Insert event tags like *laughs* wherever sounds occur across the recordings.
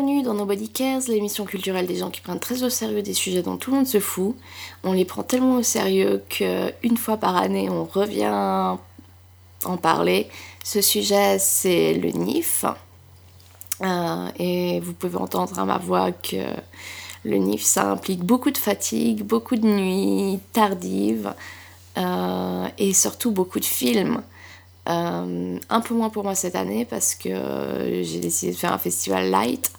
Bienvenue dans Nobody Cares, l'émission culturelle des gens qui prennent très au sérieux des sujets dont tout le monde se fout. On les prend tellement au sérieux qu'une fois par année, on revient en parler. Ce sujet, c'est le NIF. Euh, et vous pouvez entendre à ma voix que le NIF, ça implique beaucoup de fatigue, beaucoup de nuits tardives euh, et surtout beaucoup de films. Euh, un peu moins pour moi cette année parce que j'ai décidé de faire un festival light.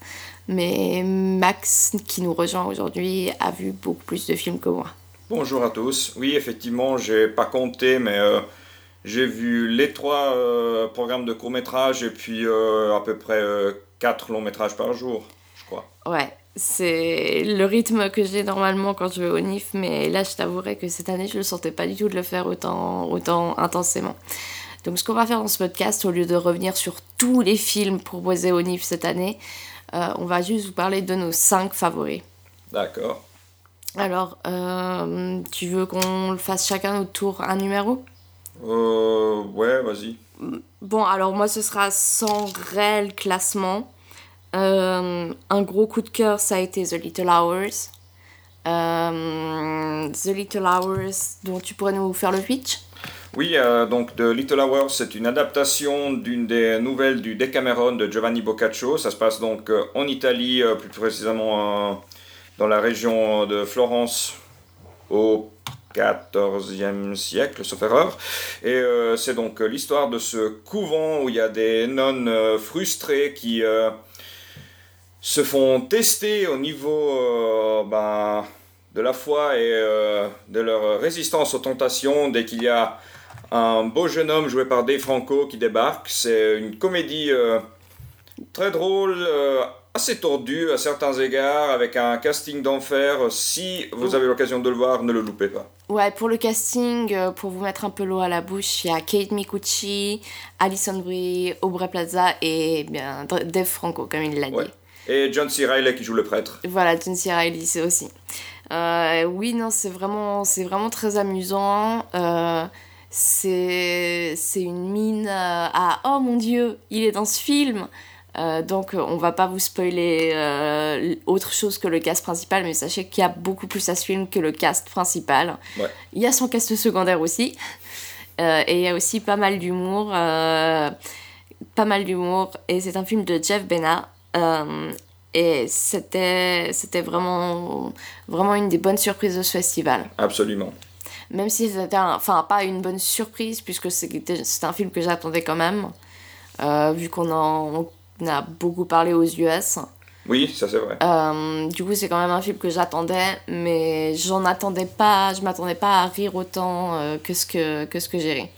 Mais Max, qui nous rejoint aujourd'hui, a vu beaucoup plus de films que moi. Bonjour à tous. Oui, effectivement, j'ai pas compté, mais euh, j'ai vu les trois euh, programmes de court métrage et puis à peu près quatre longs métrages par jour, je crois. Ouais, c'est le rythme que j'ai normalement quand je vais au NIF, mais là, je t'avouerai que cette année, je ne sentais pas du tout de le faire autant, autant intensément. Donc ce qu'on va faire dans ce podcast, au lieu de revenir sur tous les films proposés au NIF cette année, euh, on va juste vous parler de nos 5 favoris. D'accord. Alors, euh, tu veux qu'on fasse chacun notre tour un numéro? Euh, ouais, vas-y. Bon, alors moi, ce sera sans réel classement. Euh, un gros coup de cœur, ça a été The Little Hours. Euh, The Little Hours, dont tu pourrais nous faire le pitch? Oui, euh, donc The Little Hours, c'est une adaptation d'une des nouvelles du Decameron de Giovanni Boccaccio. Ça se passe donc euh, en Italie, euh, plus précisément euh, dans la région de Florence, au XIVe siècle, sauf erreur. Et c'est donc l'histoire de ce couvent où il y a des nonnes frustrées qui se font tester au niveau ben, de la foi et de leur résistance aux tentations dès qu'il y a un beau jeune homme joué par Dave Franco qui débarque. C'est une comédie euh, très drôle, euh, assez tordue à certains égards, avec un casting d'enfer. Si vous avez l'occasion de le voir, ne le loupez pas. Ouais, pour le casting, euh, pour vous mettre un peu l'eau à la bouche, il y a Kate Micucci, Alison Brie, Aubrey Plaza et bien Dave Franco, comme il l'a Ouais. dit. Et John C. Reilly qui joue le prêtre. Voilà, John C. Reilly, c'est aussi. Oui, non, c'est vraiment, c'est vraiment très amusant. Euh, c'est, une mine euh, à oh mon dieu, il est dans ce film. Euh, donc on va pas vous spoiler euh, autre chose que le cast principal, mais sachez qu'il y a beaucoup plus à ce film que le cast principal. Ouais. Il y a son cast secondaire aussi. Euh, et il y a aussi pas mal d'humour. pas mal d'humour. Et c'est un film de Jeff Benna. Euh, et c'était, c'était vraiment, vraiment une des bonnes surprises de ce festival. Absolument. Même si c'était, enfin, pas une bonne surprise, puisque c'était, un film que j'attendais quand même, euh, vu qu'on en on a beaucoup parlé aux US. Oui, ça c'est vrai. Euh, du coup, c'est quand même un film que j'attendais, mais j'en attendais pas, je m'attendais pas à rire autant euh, que ce que, que, ce que j'ai ri.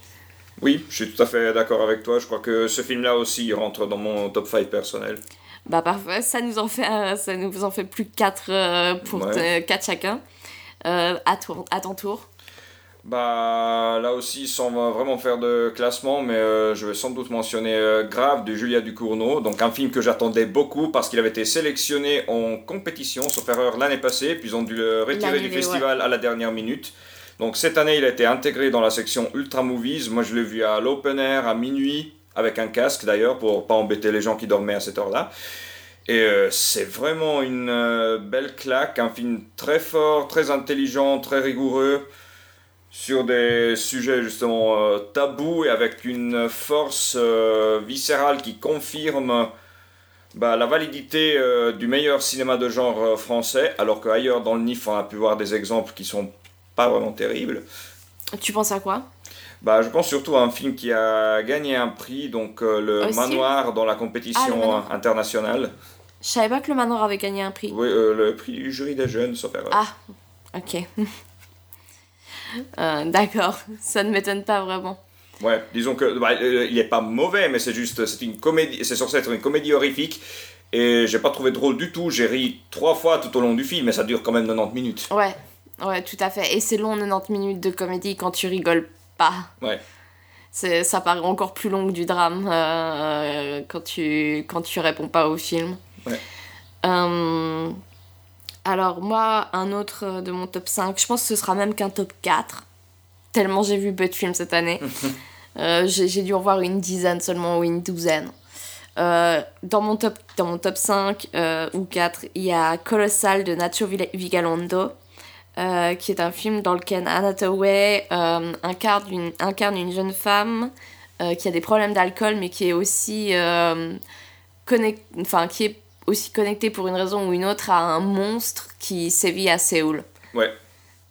Oui, je suis tout à fait d'accord avec toi. Je crois que ce film-là aussi il rentre dans mon top 5 personnel. Bah parfait, ça nous en fait, ça nous en fait plus que 4 pour Ouais. chacun. À, tour, à ton tour. Bah là aussi, sans vraiment faire de classement, mais euh, je vais sans doute mentionner euh, Grave de Julia Ducournau, donc un film que j'attendais beaucoup parce qu'il avait été sélectionné en compétition, sauf erreur, l'année passée, puis ils ont dû le retirer du festival à la dernière minute. Donc cette année, il a été intégré dans la section Ultra Movies. Moi, je l'ai vu à l'open air à minuit, avec un casque d'ailleurs, pour pas embêter les gens qui dormaient à cette heure-là. Et euh, c'est vraiment une belle claque, un film très fort, très intelligent, très rigoureux, sur des sujets justement euh, tabous et avec une force euh, viscérale qui confirme bah, la validité euh, du meilleur cinéma de genre français, alors qu'ailleurs dans le NIF on a pu voir des exemples qui sont pas vraiment terribles. Tu penses à quoi? Bah, je pense surtout à un film qui a gagné un prix, donc le Aussi? Manoir dans la Ah, compétition internationale. Je savais pas que le manoir avait gagné un prix. Oui, le prix du jury des jeunes, sauf erreur. Ah, ok. *laughs* Euh, D'accord, *laughs* ça ne m'étonne pas vraiment. Ouais, disons que bah, euh, il est pas mauvais, mais c'est juste, c'est une comédie, c'est censé être une comédie horrifique. Et j'ai pas trouvé drôle du tout. J'ai ri trois fois tout au long du film, mais ça dure quand même 90 minutes. Ouais, ouais, tout à fait. Et c'est long, 90 minutes de comédie quand tu rigoles pas. Ouais. C'est, ça paraît encore plus long que du drame euh, quand, tu, quand tu réponds pas au film. Ouais. Euh, alors, moi, un autre de mon top 5, je pense que ce sera même qu'un top 4. Tellement j'ai vu peu de films cette année. *laughs* Euh, j'ai, dû en voir une dizaine seulement ou une douzaine. dans, mon top, dans mon top 5 ou 4, il y a Colossal de Nacho Vigalondo. qui est un film dans lequel Anna incarne, une, incarne une jeune femme qui a des problèmes d'alcool mais qui est aussi enfin, qui est aussi connectée pour une raison ou une autre à un monstre qui sévit à Séoul. Ouais.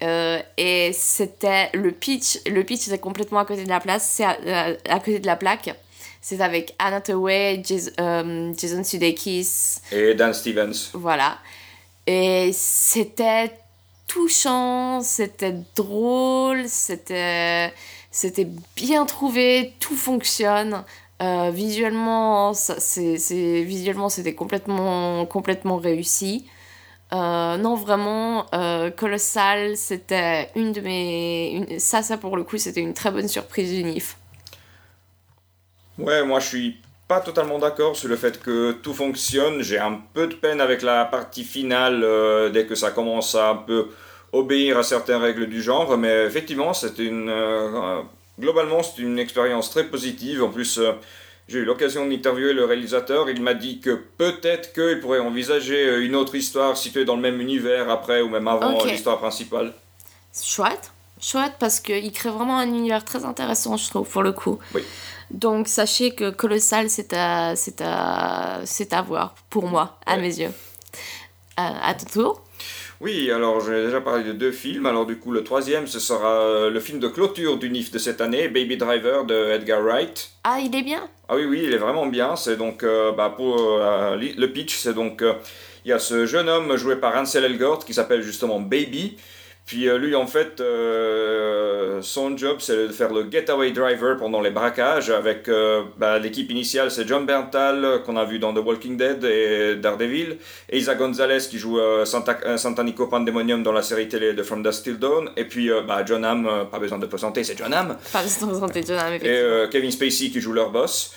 Euh, et c'était le pitch, le pitch était complètement à côté de la place, c'est à, à, côté de la plaque. C'est avec Anna Tawai, euh, Jason Sudeikis et Dan Stevens. Voilà. Et c'était touchant, c'était drôle, c'était c'était bien trouvé, tout fonctionne. Euh, visuellement, c'est, visuellement, c'était complètement, complètement réussi. Euh, non, vraiment, euh, Colossal, c'était une de mes. Ça, ça pour le coup, c'était une très bonne surprise du NIF. Ouais, moi je suis pas totalement d'accord sur le fait que tout fonctionne. J'ai un peu de peine avec la partie finale dès que ça commence à un peu obéir à certaines règles du genre, mais effectivement, c'est une globalement, c'est une expérience très positive. En plus, euh, j'ai eu l'occasion d'interviewer le réalisateur. Il m'a dit que peut-être qu'il pourrait envisager euh, une autre histoire située dans le même univers après ou même avant l'histoire principale. Chouette, chouette parce qu'il crée vraiment un univers très intéressant, je trouve, pour le coup. Oui. Donc sachez que Colossal, c'est à, c'est à, c'est à voir, pour moi, à mes yeux. Euh, à ton tour. Oui, alors j'ai déjà parlé de deux films. Alors du coup, le troisième, ce sera euh, le film de clôture du NIF de cette année, Baby Driver de Edgar Wright. Ah, il est bien Ah oui, oui, il est vraiment bien. C'est donc, euh, bah, pour euh, le pitch, c'est donc, il y a ce jeune homme joué par Ansel Elgort qui s'appelle justement Baby puis euh, lui, en fait, euh, son job, c'est de faire le getaway driver pendant les braquages. Avec euh, bah, l'équipe initiale, c'est John Berntal, qu'on a vu dans The Walking Dead et Daredevil, et Isa Gonzalez, qui joue Santa, Santa Nico Pandemonium dans la série télé de From Dust Till Dawn. Et puis bah, John Hamm, pas besoin de présenter, c'est John Hamm. Pas besoin de présenter John Hamm, Et Kevin Spacey, qui joue leur boss.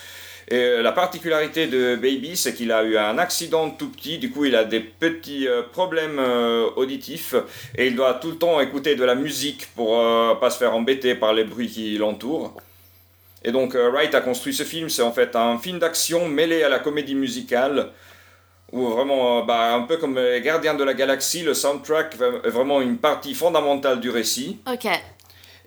Et euh, la particularité de Baby, c'est qu'il a eu un accident tout petit, du coup il a des petits euh, problèmes euh, auditifs et il doit tout le temps écouter de la musique pour pas se faire embêter par les bruits qui l'entourent. Et donc Wright a construit ce film, c'est en fait un film d'action mêlé à la comédie musicale, où vraiment, bah, un peu comme les Gardiens de la Galaxie, le soundtrack est vraiment une partie fondamentale du récit. Ok.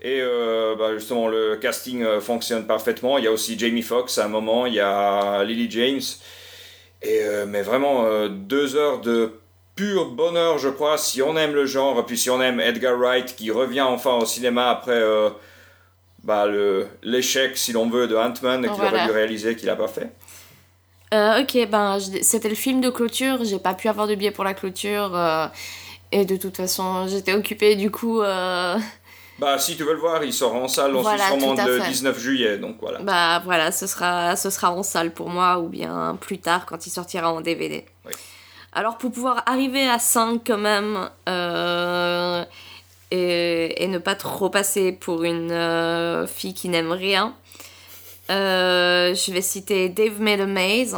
Et euh, bah, justement, le casting euh, fonctionne parfaitement. Il y a aussi Jamie Foxx à un moment, il y a Lily James. Et, euh, mais vraiment, deux heures de pur bonheur, je crois, si on aime le genre, puis si on aime Edgar Wright qui revient enfin au cinéma après bah, l'échec, si l'on veut, de Ant-Man qu'il aurait dû réaliser, qu'il n'a pas fait. ok, ben, c'était le film de clôture, j'ai pas pu avoir de billet pour la clôture. et de toute façon, j'étais occupée, du coup. Bah, si tu veux le voir, il sort en salle en voilà, le 19 juillet, donc voilà. Bah voilà, ce sera, ce sera en salle pour moi, ou bien plus tard quand il sortira en DVD. Oui. Alors pour pouvoir arriver à 5 quand même, euh, et, et, ne pas trop passer pour une euh, fille qui n'aime rien, euh, je vais citer Dave Made a Maze.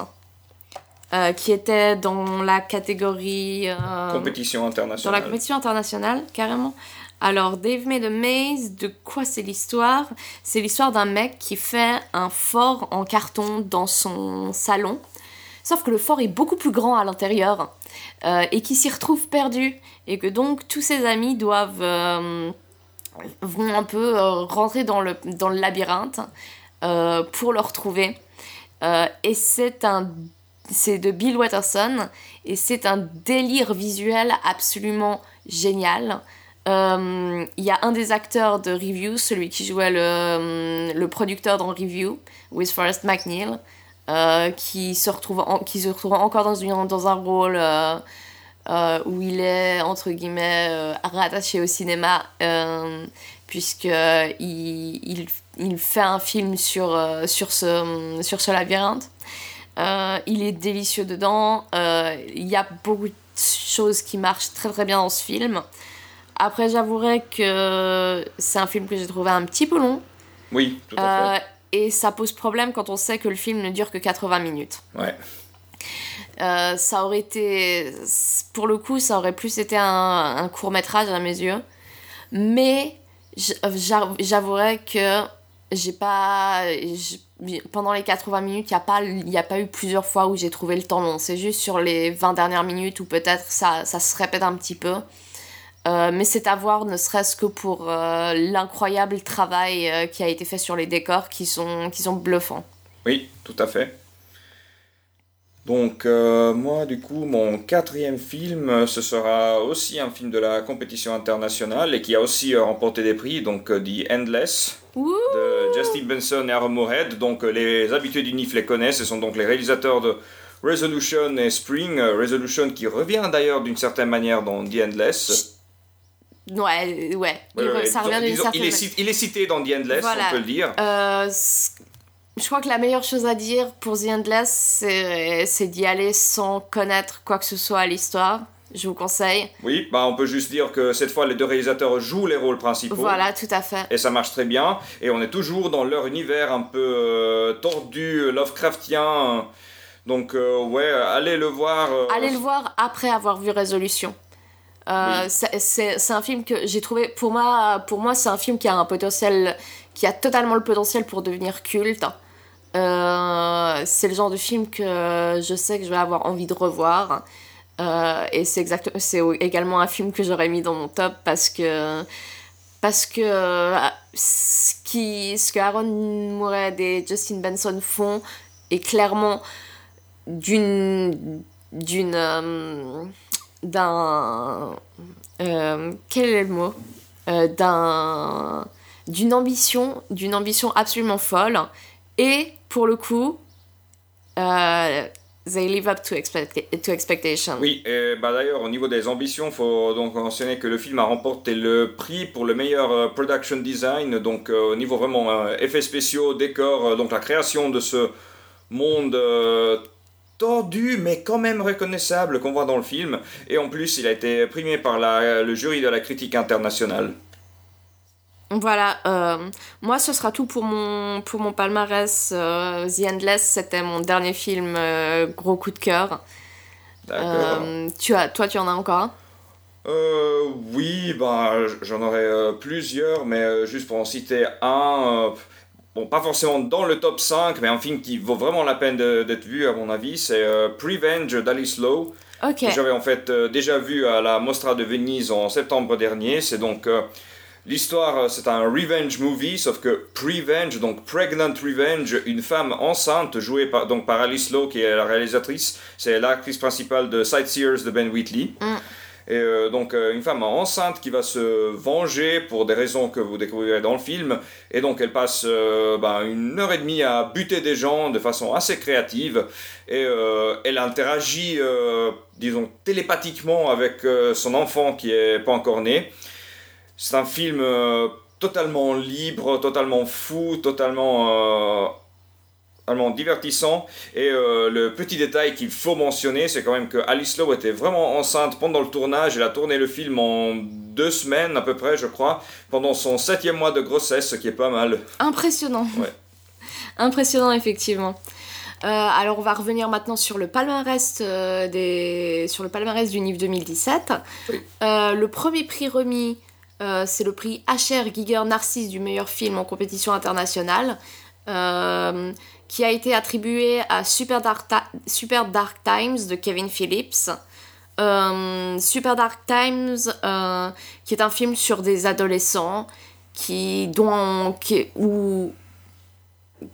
qui était dans la catégorie compétition internationale. Dans la compétition internationale, carrément. Alors, Dave Made a Maze, de quoi c'est l'histoire? C'est l'histoire d'un mec qui fait un fort en carton dans son salon. Sauf que le fort est beaucoup plus grand à l'intérieur euh, et qui s'y retrouve perdu. Et que donc tous ses amis doivent. Euh, vont un peu euh, rentrer dans le, dans le labyrinthe pour le retrouver. et c'est un. C'est de Bill Watterson et c'est un délire visuel absolument génial. Euh, il y a un des acteurs de Review, celui qui jouait le, euh, le producteur dans Review, With Forrest McNeil, euh, qui, se retrouve qui se retrouve encore dans, une, dans un rôle où il est, entre guillemets, rattaché au cinéma, puisqu'il il, il, fait un film sur, sur, ce, sur ce labyrinthe. il est délicieux dedans. Il y a beaucoup de choses qui marchent très très bien dans ce film. Après, j'avouerai que c'est un film que j'ai trouvé un petit peu long. Oui, tout à fait. Euh, et ça pose problème quand on sait que le film ne dure que 80 minutes. Ouais. Euh, ça aurait été. Pour le coup, ça aurait plus été un, court métrage à mes yeux. Mais j'avouerai que j'ai pas pendant les 80 minutes il n'y a pas il a pas eu plusieurs fois où j'ai trouvé le temps long c'est juste sur les 20 dernières minutes où peut-être ça, ça se répète un petit peu euh, mais c'est à voir ne serait-ce que pour euh, l'incroyable travail euh, qui a été fait sur les décors qui sont, qui sont bluffants oui tout à fait donc moi du coup mon quatrième film ce sera aussi un film de la compétition internationale et qui a aussi remporté des prix donc The Endless de Justin Benson et Aaron Moorhead. Donc les habitués du NIF les connaissent, ce sont donc les réalisateurs de Resolution et Spring. Resolution qui revient d'ailleurs d'une certaine manière dans The Endless. Ouais, ouais, il, ça revient d'une certaine il est, il est cité dans The Endless, on peut le dire. Euh, je crois que la meilleure chose à dire pour The Endless, c'est d'y aller sans connaître quoi que ce soit à l'histoire je vous conseille. Oui, bah on peut juste dire que cette fois les deux réalisateurs jouent les rôles principaux. Voilà, tout à fait. Et ça marche très bien. Et on est toujours dans leur univers un peu euh, tordu, Lovecraftien. Donc euh, ouais, allez le voir. Euh, allez le voir après avoir vu Résolution. C'est un film que j'ai trouvé, pour moi, pour moi c'est un film qui a un potentiel, qui a totalement le potentiel pour devenir culte. c'est le genre de film que je sais que je vais avoir envie de revoir. Euh, et c'est c'est également un film que j'aurais mis dans mon top parce que parce que euh, ce qui ce que Aaron Moorhead et Justin Benson font est clairement d'une d'une euh, d'un quel est le mot? D'un d'une ambition d'une ambition absolument folle. Et pour le coup they live up to, expect to expectation. Oui, et bah d'ailleurs, au niveau des ambitions, il faut donc mentionner que le film a remporté le prix pour le meilleur euh, production design, donc euh, au niveau vraiment euh, effets spéciaux, décors, donc la création de ce monde tordu mais quand même reconnaissable qu'on voit dans le film. Et en plus, il a été primé par la, le jury de la critique internationale. Voilà, euh, moi ce sera tout pour mon, pour mon palmarès. Euh, The Endless, c'était mon dernier film, euh, gros coup de cœur. D'accord. tu as, toi, tu en as encore un? Oui, ben, j'en aurais plusieurs, mais juste pour en citer un, bon, pas forcément dans le top 5, mais un film qui vaut vraiment la peine d'être vu, à mon avis, c'est Prevenge d'Alice Lowe. Ok. J'avais en fait déjà vu à la Mostra de Venise en septembre dernier. C'est donc L'histoire, euh, c'est un revenge movie, sauf que Prevenge, donc Pregnant Revenge, une femme enceinte jouée par, donc par Alice Lowe, qui est la réalisatrice, c'est l'actrice principale de Sightseers de Ben Wheatley. Mm. Et euh, donc euh, une femme enceinte qui va se venger pour des raisons que vous découvrirez dans le film. Et donc elle passe ben, une heure et demie à buter des gens de façon assez créative. Et elle interagit, disons, télépathiquement avec son enfant qui est pas encore né. C'est un film euh, totalement libre, totalement fou, totalement, euh, divertissant. Et euh, le petit détail qu'il faut mentionner, c'est quand même que Alice Lowe était vraiment enceinte pendant le tournage. Elle a tourné le film en deux semaines à peu près, je crois, pendant son septième mois de grossesse, ce qui est pas mal. Impressionnant. Ouais. *laughs* Impressionnant, effectivement. alors on va revenir maintenant sur le palmarès des sur le palmarès du NIF 2017. le premier prix remis euh, c'est le prix HR Giger Narcisse du meilleur film en compétition internationale, euh, qui a été attribué à Super Dark, Super Dark Times de Kevin Phillips. Euh, Super Dark Times, qui est un film sur des adolescents qui, dont, qui,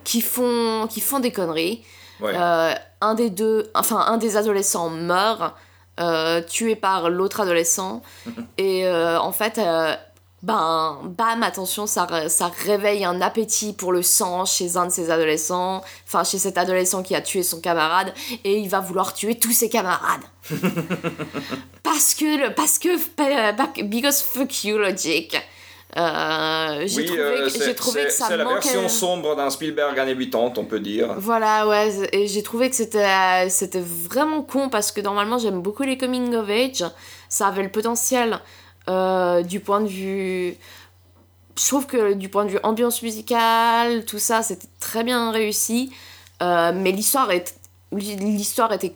qui, font, qui font des conneries. un des deux, enfin un des adolescents meurt euh, tué par l'autre adolescent. *laughs* et euh, en fait, euh, ben, bam, attention, ça, ça réveille un appétit pour le sang chez un de ces adolescents, enfin chez cet adolescent qui a tué son camarade, et il va vouloir tuer tous ses camarades. *laughs* parce que, parce que, because fuck you logic. Euh, j'ai trouvé, euh, trouvé que ça C'est la version sombre d'un Spielberg années 80, on peut dire. Voilà, ouais, et j'ai trouvé que c'était, c'était vraiment con parce que normalement j'aime beaucoup les coming of age. Ça avait le potentiel euh, du point de vue. Je trouve que du point de vue ambiance musicale, tout ça, c'était très bien réussi. mais l'histoire, l'histoire était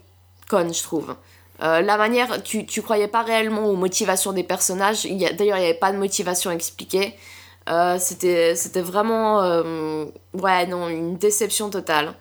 conne, je trouve. Euh, la manière, tu, tu croyais pas réellement aux motivations des personnages. D'ailleurs, il n'y avait pas de motivation expliquée. Euh, c'était, vraiment. euh, ouais, non, une déception totale.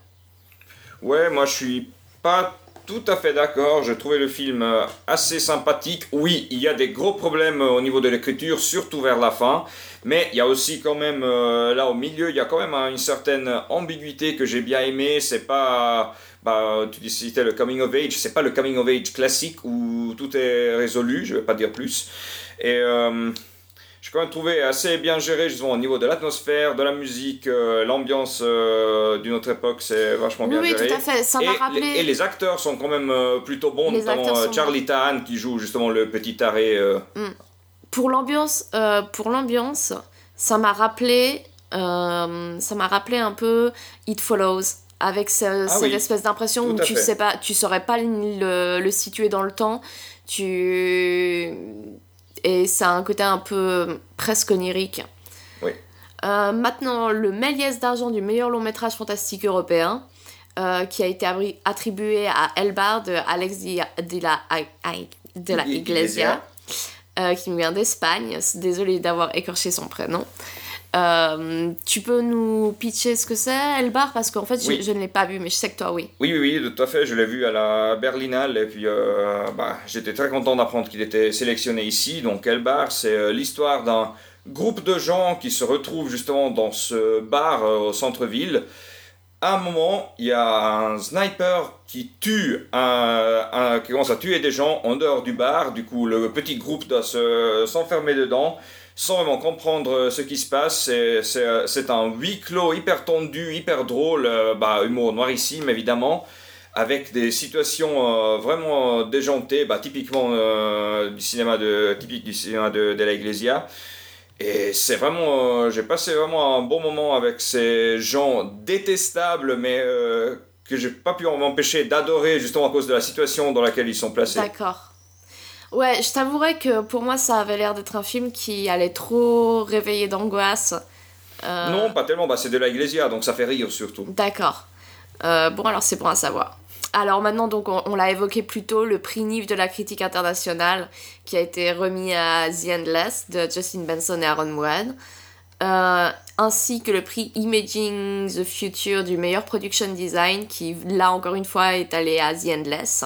Ouais, moi je suis pas tout à fait d'accord. J'ai trouvé le film euh, assez sympathique. Oui, il y a des gros problèmes euh, au niveau de l'écriture, surtout vers la fin. Mais il y a aussi quand même, euh, là au milieu, il y a quand même euh, une certaine ambiguïté que j'ai bien aimé. C'est pas. Bah, tu c'était le coming of age, c'est pas le coming of age classique où tout est résolu, je vais pas dire plus. Et. J'ai quand même trouvé assez bien géré justement au niveau de l'atmosphère, de la musique, euh, l'ambiance euh, d'une autre époque, c'est vachement Oui, bien oui, géré. tout à fait. Ça et, les, rappelé. et les acteurs sont quand même euh, plutôt bons, Les notamment Charlie Tahan qui joue justement le petit taré. euh. Pour l'ambiance, pour l'ambiance, ça m'a rappelé, ça m'a rappelé un peu It Follows, avec ce- cette Ah oui, espèce d'impression où tu fait. sais pas, tu saurais pas le, le situer dans le temps, tu et ça a un côté un peu presque onirique. Oui. Euh, maintenant, le Méliès d'argent du meilleur long métrage fantastique européen, euh, qui a été attribué à Elbar de Alex Di- de la, de la I- Iglesia, euh, qui nous vient d'Espagne. Désolée d'avoir écorché son prénom. Euh, tu peux nous pitcher ce que c'est, Elbar? Parce qu'en fait, je, Oui. je ne l'ai pas vu, mais je sais que toi, oui. Oui, oui, oui, tout à fait. Je l'ai vu à la Berlinale et puis euh, bah, j'étais très content d'apprendre qu'il était sélectionné ici. Donc, Elbar, c'est euh, l'histoire d'un groupe de gens qui se retrouvent justement dans ce bar au centre-ville. À un moment, il y a un sniper qui tue, un, un- qui commence à tuer des gens en dehors du bar. Du coup, le petit groupe doit se- s'enfermer dedans sans vraiment comprendre euh, ce qui se passe. Euh, c'est un huis clos hyper tendu, hyper drôle, euh, bah, humour noirissime évidemment, avec des situations vraiment déjantées, bah, typiquement du cinéma de, typique du cinéma de, de la Iglesia. Et c'est vraiment, j'ai passé vraiment un bon moment avec ces gens détestables, mais que j'ai pas pu m'empêcher d'adorer justement à cause de la situation dans laquelle ils sont placés. D'accord. Ouais, je t'avouerais que pour moi, ça avait l'air d'être un film qui allait trop réveiller d'angoisse. Euh, Non, pas tellement, bah, c'est de la Iglesia, donc ça fait rire surtout. D'accord. Euh, bon, alors c'est bon à savoir. Alors maintenant, donc, on, on l'a évoqué plus tôt, le prix NIF de la critique internationale qui a été remis à The Endless de Justin Benson et Aaron Moran, euh, ainsi que le prix Imaging the Future du meilleur production design qui, là encore une fois, est allé à The Endless.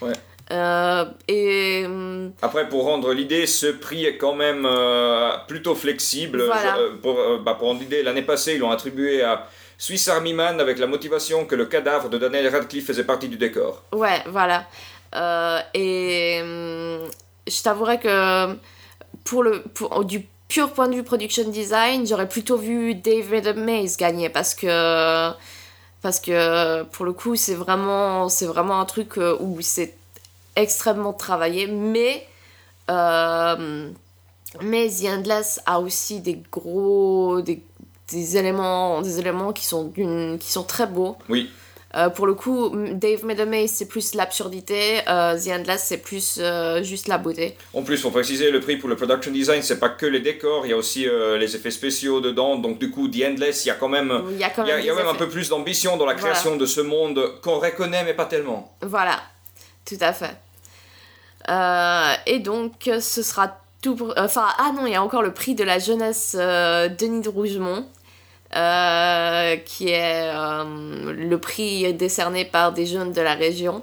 Ouais. Euh, et hum, Après, pour rendre l'idée, ce prix est quand même euh, plutôt flexible. Voilà. Je- euh, pour, bah, pour rendre l'idée, l'année passée, ils l'ont attribué à Swiss Army Man avec la motivation que le cadavre de Daniel Radcliffe faisait partie du décor. Ouais, voilà. Euh, et hum, je t'avouerai que pour le pour, du pur point de vue production design, j'aurais plutôt vu David Mays gagner parce que parce que pour le coup, c'est vraiment c'est vraiment un truc où c'est extrêmement travaillé, mais euh, mais The Endless a aussi des gros des, des éléments des éléments qui sont qui sont très beaux. Oui, Euh, pour le coup, Dave Medemay, c'est plus l'absurdité, euh, The Endless, c'est plus euh, juste la beauté. en plus, pour préciser, le prix pour le production design, c'est pas que les décors, il y a aussi les effets spéciaux dedans. Donc, du coup, The Endless, il y a quand même, Il y a quand il y a, même, il y a des même un peu plus d'ambition dans la Voilà. création de ce monde qu'on reconnaît, mais pas tellement. Voilà, tout à fait. Euh, et donc, ce sera tout pour... Enfin, ah non, il y a encore le prix de la jeunesse euh, Denis de Rougemont, euh, qui est euh, le prix décerné par des jeunes de la région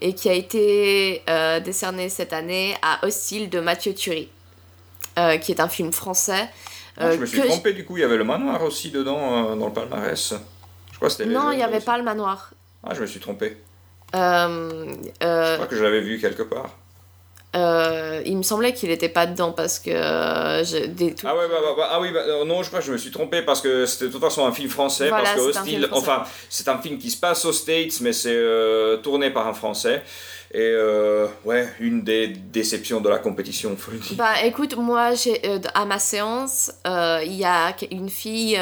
et qui a été euh, décerné cette année à Hostile de Mathieu euh, qui est un film français. Ah, euh, je me suis trompé, du coup, il y avait le manoir aussi dedans, euh, dans le palmarès. Je crois que c'était Non, il n'y avait aussi. pas le manoir. Ah, je me suis trompé. Euh, Je euh, crois que je l'avais vu quelque part. euh, il me semblait qu'il n'était pas dedans parce que euh, j'ai des tout- Ah ouais, bah, bah, bah, ah oui, euh, non, je crois que je me suis trompé parce que c'était de toute façon un film français. Voilà, parce que c'est un Hostile, enfin, c'est un film qui se passe aux States, mais c'est tourné par un français. Et ouais, une des déceptions de la compétition, faut le dire. Bah écoute, moi à ma séance, il y a une fille,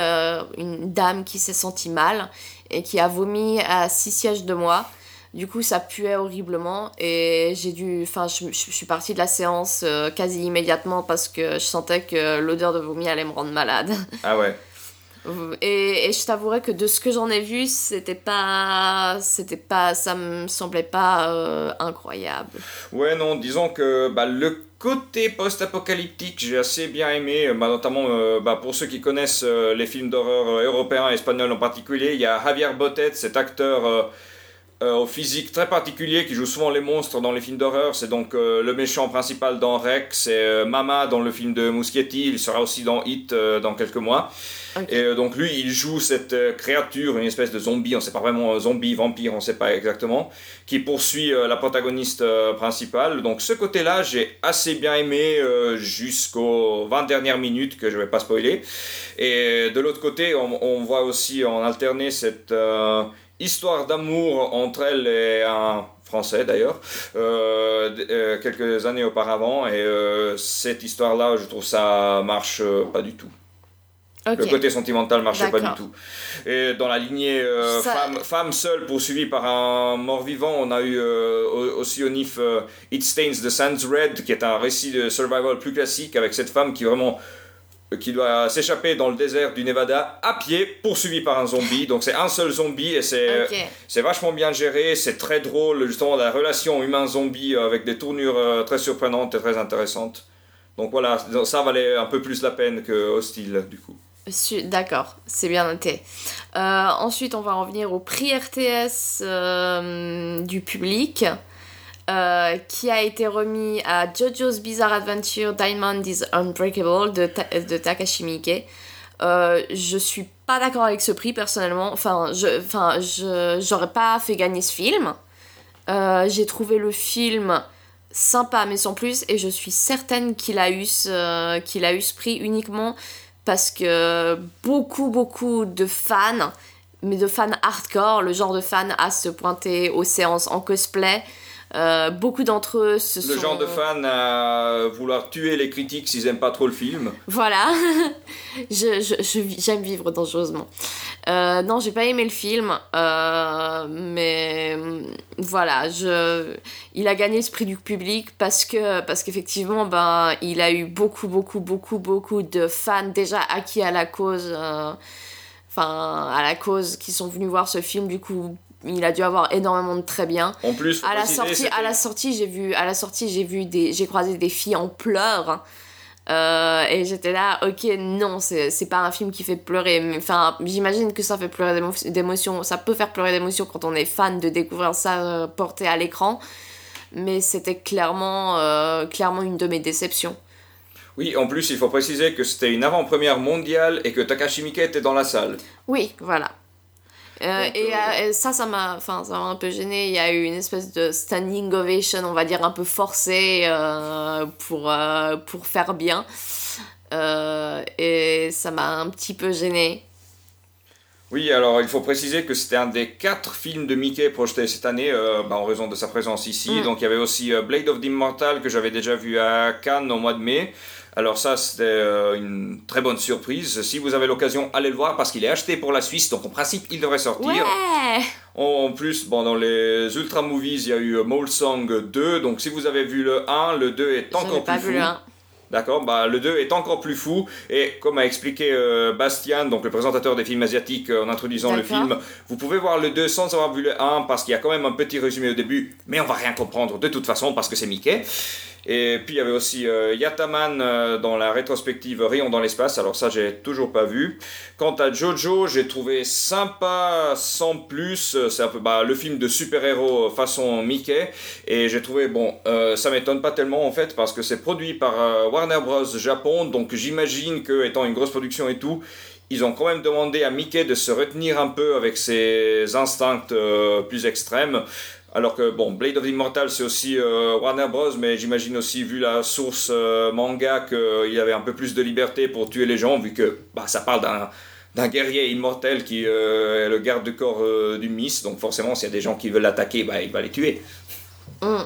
une dame qui s'est sentie mal et qui a vomi à six sièges de moi. Du coup, ça puait horriblement et j'ai dû, enfin, je, suis partie de la séance euh, quasi immédiatement parce que je sentais que l'odeur de vomi allait me rendre malade. *laughs* Ah ouais. Et, et je t'avouerai que de ce que j'en ai vu, c'était pas, c'était pas, ça me semblait pas euh, incroyable. Ouais, non, disons que bah, le côté post-apocalyptique, j'ai assez bien aimé, bah, notamment euh, bah, pour ceux qui connaissent euh, les films d'horreur européens et espagnols en particulier. Il y a Javier Botet, cet acteur euh, au physique très particulier qui joue souvent les monstres dans les films d'horreur. C'est donc euh, le méchant principal dans Rex, c'est euh, Mama dans le film de Muschietti. Il sera aussi dans Hit dans quelques mois. Et donc lui, il joue cette créature, une espèce de zombie, on sait pas vraiment zombie, vampire, on sait pas exactement, qui poursuit la protagoniste principale. Donc ce côté-là, j'ai assez bien aimé jusqu'aux 20 dernières minutes que je vais pas spoiler. Et de l'autre côté, on, on, voit aussi en alterner cette histoire d'amour entre elle et un français d'ailleurs, euh, euh, quelques années auparavant. Et euh, cette histoire-là, je trouve ça marche pas du tout. Le côté sentimental marchait pas du tout. Et dans la lignée femme, femme, seule poursuivie par un mort-vivant, on a eu aussi au NIF It Stains the Sands Red, qui est un récit de survival plus classique avec cette femme qui vraiment qui doit s'échapper dans le désert du Nevada à pied, poursuivi par un zombie. Donc c'est un seul zombie et c'est c'est vachement bien géré, c'est très drôle, justement la relation humain-zombie avec des tournures euh, très surprenantes et très intéressantes. Donc voilà, ça valait un peu plus la peine que Hostile du coup. D'accord, c'est bien noté. Euh, ensuite, on va revenir au prix RTS euh, du public. Euh, qui a été remis à JoJo's Bizarre Adventure Diamond is Unbreakable de, de Takashi Miike. Euh, je suis pas d'accord avec ce prix personnellement. Enfin, je, enfin, j'aurais pas fait gagner ce film. Euh, j'ai trouvé le film sympa mais sans plus et je suis certaine qu'il a eu ce, qu'il a eu ce prix uniquement parce que beaucoup beaucoup de fans mais de fans hardcore le genre de fans à se pointer aux séances en cosplay euh, beaucoup d'entre eux se le genre de fans à vouloir tuer les critiques s'ils aiment pas trop le film. Voilà, *laughs* j'aime je, vivre dangereusement. Euh, non, j'ai pas aimé le film, euh, mais voilà, je, il a gagné ce prix du public parce que parce qu'effectivement, ben, il a eu beaucoup, beaucoup, beaucoup, beaucoup de fans déjà acquis à la cause. Euh, enfin, à la cause qui sont venus voir ce film du coup il a dû avoir énormément de très bien. En plus, à la sortie, à la sortie, j'ai vu, à la sortie, j'ai vu des, j'ai croisé des filles en pleurs. Euh, et j'étais là, ok, non, c'est pas un film qui fait pleurer. Mais enfin, j'imagine que ça fait pleurer d'émotions. Ça peut faire pleurer d'émotions quand on est fan de découvrir ça euh, porté à l'écran. Mais c'était clairement, euh, clairement une de mes déceptions. Oui, en plus, il faut préciser que c'était une avant-première mondiale et que Takashi Miike était dans la salle. Oui, voilà. Euh, euh, et, ça, ça m'a, enfin, ça m'a un peu gêné. Il y a eu une espèce de standing ovation, on va dire un peu forcé euh, pour pour faire bien. et ça m'a un petit peu gêné. Oui, alors il faut préciser que c'était un des quatre films de Mickey projetés cette année bah, en raison de sa présence ici. Mm. Donc il y avait aussi Blade of the Immortal que j'avais déjà vu à Cannes au mois de mai. Alors ça, c'était euh, une très bonne surprise. Si vous avez l'occasion, allez le voir parce qu'il est acheté pour la Suisse, donc en principe, il devrait sortir. Ouais en plus, bon, dans les Ultra Movies, il y a eu Mole Song 2, donc si vous avez vu le 1, le 2 est encore plus fou. D'accord, bah, le 2 est encore plus fou, et comme a expliqué euh, Bastien, donc le présentateur des films asiatiques, euh, en introduisant le film, vous pouvez voir le 2 sans avoir vu le 1, parce qu'il y a quand même un petit résumé au début, mais on va rien comprendre de toute façon, parce que c'est Mickey. Et puis il y avait aussi euh, Yataman euh, dans la rétrospective Rayon dans l'espace, alors ça j'ai toujours pas vu. Quant à Jojo, j'ai trouvé sympa sans plus, c'est un peu bah, le film de super-héros façon Mickey, et j'ai trouvé, bon, euh, ça m'étonne pas tellement en fait, parce que c'est produit par Warner Bros. Japon, donc j'imagine que étant une grosse production et tout, ils ont quand même demandé à Mickey de se retenir un peu avec ses instincts plus extrêmes. Alors que, bon, Blade of the Immortal, c'est aussi euh, Warner Bros., mais j'imagine aussi, vu la source euh, manga, qu'il y avait un peu plus de liberté pour tuer les gens, vu que bah, ça parle d'un guerrier immortel qui euh, est le garde du corps du Miss, donc forcément, s'il y a des gens qui veulent l'attaquer, bah, il va les tuer. Hum.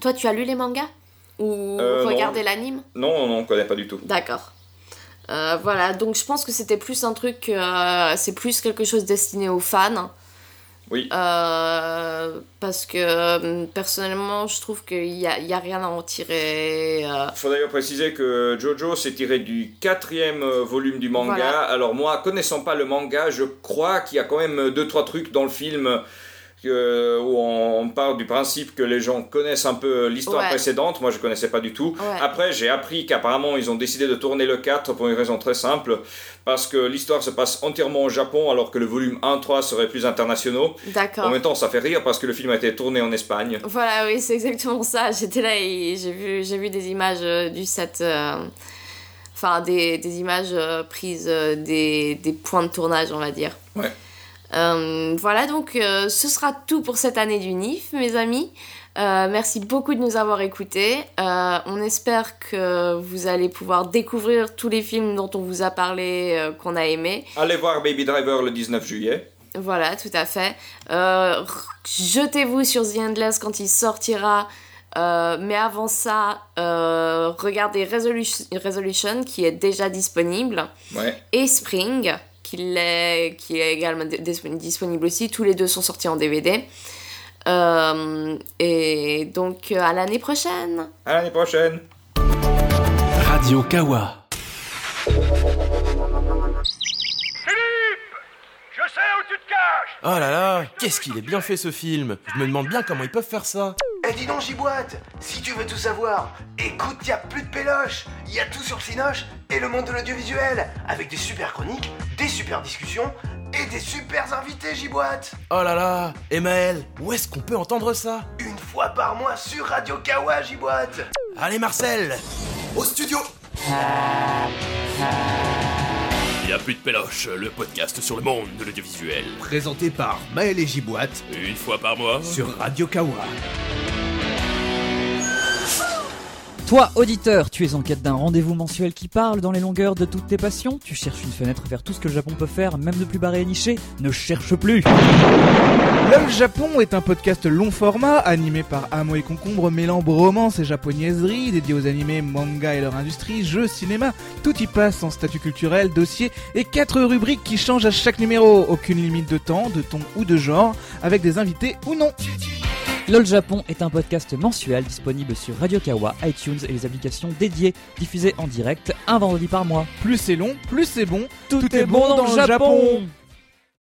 Toi, tu as lu les mangas? Ou regardé l'anime? Non, non, on ne connaît pas du tout. D'accord. voilà, donc je pense que c'était plus un truc, c'est plus quelque chose destiné aux fans Oui. Euh, parce que euh, personnellement, je trouve qu'il n'y a, y a rien à en tirer. euh. Il faut d'ailleurs préciser que Jojo s'est tiré du quatrième volume du manga. Voilà. Alors moi, connaissant pas le manga, je crois qu'il y a quand même deux trois trucs dans le film que- où on parle du principe que les gens connaissent un peu l'histoire Ouais. précédente. Moi, je connaissais pas du tout. Ouais. Après, j'ai appris qu'apparemment, ils ont décidé de tourner le 4 pour une raison très simple. Parce que l'histoire se passe entièrement au Japon, alors que le volume 1-3 serait plus internationaux. En D'accord. même temps, ça fait rire parce que le film a été tourné en Espagne. Voilà, oui, c'est exactement ça. J'étais là et j'ai vu, j'ai vu des images euh, du set. euh, Enfin, des, des images euh, prises euh, des, des points de tournage, on va dire. Ouais. Euh, voilà, donc euh, ce sera tout pour cette année du NIF, mes amis. Euh, merci beaucoup de nous avoir écoutés. On espère que vous allez pouvoir découvrir tous les films dont on vous a parlé, qu'on a aimés. Allez voir Baby Driver le 19 juillet. Voilà, tout à fait. Jetez-vous sur The Endless quand il sortira. Euh, mais avant ça, euh, regardez Resolution, Resolution qui est déjà disponible Ouais. et Spring qui est, qui est également dis- disponible aussi. Tous les deux sont sortis en DVD. Euh, et donc euh, à l'année prochaine. À l'année prochaine. Radio Kawa. Je sais où tu te caches Oh là là, qu'est-ce qu'il est bien fait ce film Je me demande bien comment ils peuvent faire ça. Eh dis donc Giboite, si tu veux tout savoir, écoute, y a plus de péloche, y a tout sur Cinoche et le monde de l'audiovisuel, avec des super chroniques, des super discussions et des super invités Giboite. Oh là là, Emmaël, où est-ce qu'on peut entendre ça? Une fois par mois sur Radio Kawa Giboite. Allez Marcel Au studio Il y a plus de péloche, le podcast sur le monde de l'audiovisuel. Présenté par Maël et Giboite Une fois par mois. sur Radio Kawa. Toi, auditeur, tu es en quête d'un rendez-vous mensuel qui parle dans les longueurs de toutes tes passions Tu cherches une fenêtre vers tout ce que le Japon peut faire, même de plus barré et niché Ne cherche plus LOL Japon est un podcast long format animé par Amo et Concombre mêlant bromance et japonaiserie dédié aux animés, manga et leur industrie, jeux, cinéma. Tout y passe en statut culturel, dossier et quatre rubriques qui changent à chaque numéro. Aucune limite de temps, de ton ou de genre, avec des invités ou non. LOL Japon est un podcast mensuel disponible sur Radio Kawa, iTunes et les applications dédiées, diffusé en direct un vendredi par mois. Plus c'est long, plus c'est bon. Tout, est bon dans, le Japon.